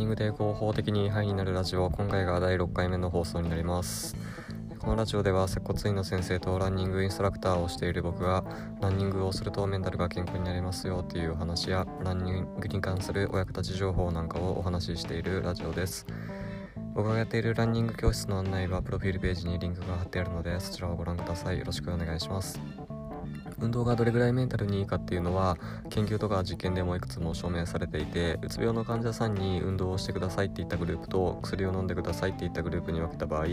ニングで合法的にハイになるラジオ今回が第6回目の放送になります。このラジオでは接骨院の先生とランニングインストラクターをしている僕がランニングをするとメンタルが健康になりますよというお話やランニングに関するお役立ち情報なんかをお話ししているラジオです。僕がやっているランニング教室の案内はプロフィールページにリンクが貼ってあるのでそちらをご覧ください。よろしくお願いします。運動がどれぐらいメンタルにいいかっていうのは研究とか実験でもいくつも証明されていてうつ病の患者さんに運動をしてくださいって言ったグループと薬を飲んでくださいって言ったグループに分けた場合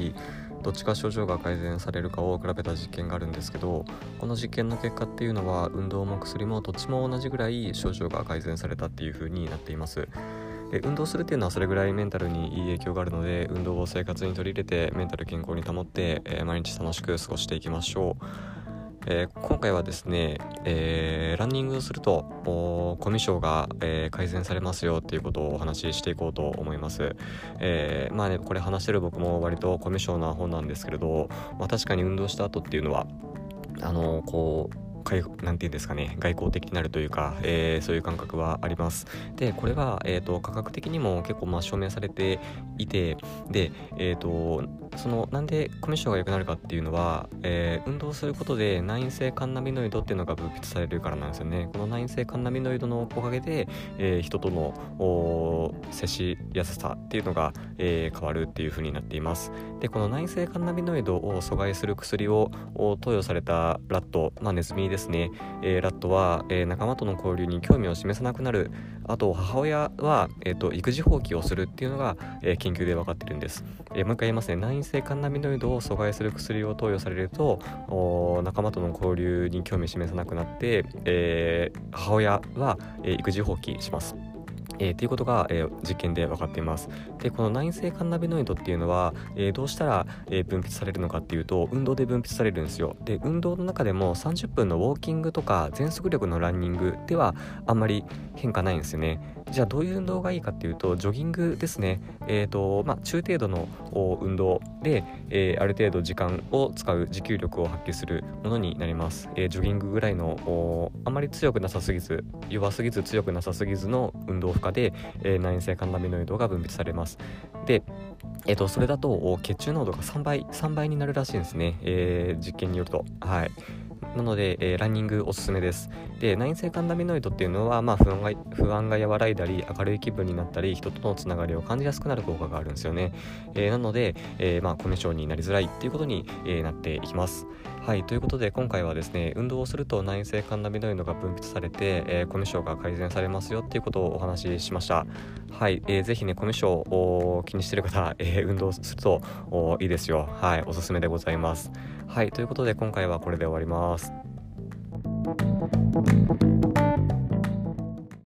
どっちか症状が改善されるかを比べた実験があるんですけどこの実験の結果っていうのは運動も薬もどっちも同じぐらい症状が改善されたっていう風になっています。で運動するっていうのはそれぐらいメンタルにいい影響があるので運動を生活に取り入れてメンタル健康に保って、えー、毎日楽しく過ごしていきましょう。えー、今回はですね、えー、ランニングをするとコミュ障が、えー、改善されますよっていうことをお話ししていこうと思います、えまあねこれ話してる僕も割とコミュ障な本なんですけれど、まあ、確かに運動した後っていうのはあのこう何て言うんですかね外交的になるというか、えー、そういう感覚はあります。でこれは、えーと、価格的にも結構まあ証明されていてでえっ、ー、とそのなんでコミッションが良くなるかっていうのは、えー、運動することで内因性カンナビノイドっていうのが分泌されるからなんですよね。この内因性カンナビノイドのおかげで、えー、人との接しやすさっていうのが、えー、変わるっていう風になっています。でこの内因性カンナビノイドを阻害する薬を投与されたラット、まあ、ネズミですですね、えー、ラットは、えー、仲間との交流に興味を示さなくなる。あと母親は、えーと、育児放棄をするっていうのが、えー、研究で分かってるんです、えー、もう一回言いますね。難易性カンナミノイドを阻害する薬を投与されると仲間との交流に興味示さなくなって、えー、母親は、え育児放棄します。えー、ということが、えー、実験で分かっています。でこの内因性カンナビノイドっていうのは、えー、どうしたら、え分泌されるのかっていうと運動で分泌されるんですよ。で運動の中でも30分のウォーキングとか全速力のランニングではあんまり変化ないんですよね。じゃあどういう運動がいいかっていうとジョギングですね。えっ、とまあ中程度の運動で、えある程度時間を使う持久力を発揮するものになります、えジョギングぐらいのあまり強くなさすぎず弱すぎず強くなさすぎずの運動負荷で、えー、内因性カンナビノイドが分泌されます。でえーと、それだと血中濃度が3倍3倍になるらしいんですね、えー、実験によると。はい。なので、えー、ランニングおすすめです。で、内性カンダミノイドっていうのは、まあ、不安が不安が和らいだり、明るい気分になったり、人とのつながりを感じやすくなる効果があるんですよね。えー、なので、えー、まあ、コミュ障になりづらいっていうことに、えなっていきます。はい、ということで今回はですね、運動をすると内因性カンナビノイドが分泌されて、えコミュ障が改善されますよっていうことをお話ししました。はい、えー、ぜひね、コミュ障を気にしてる方、え運動するといいですよ。はい、おすすめでございます。はい、ということで今回はこれで終わります。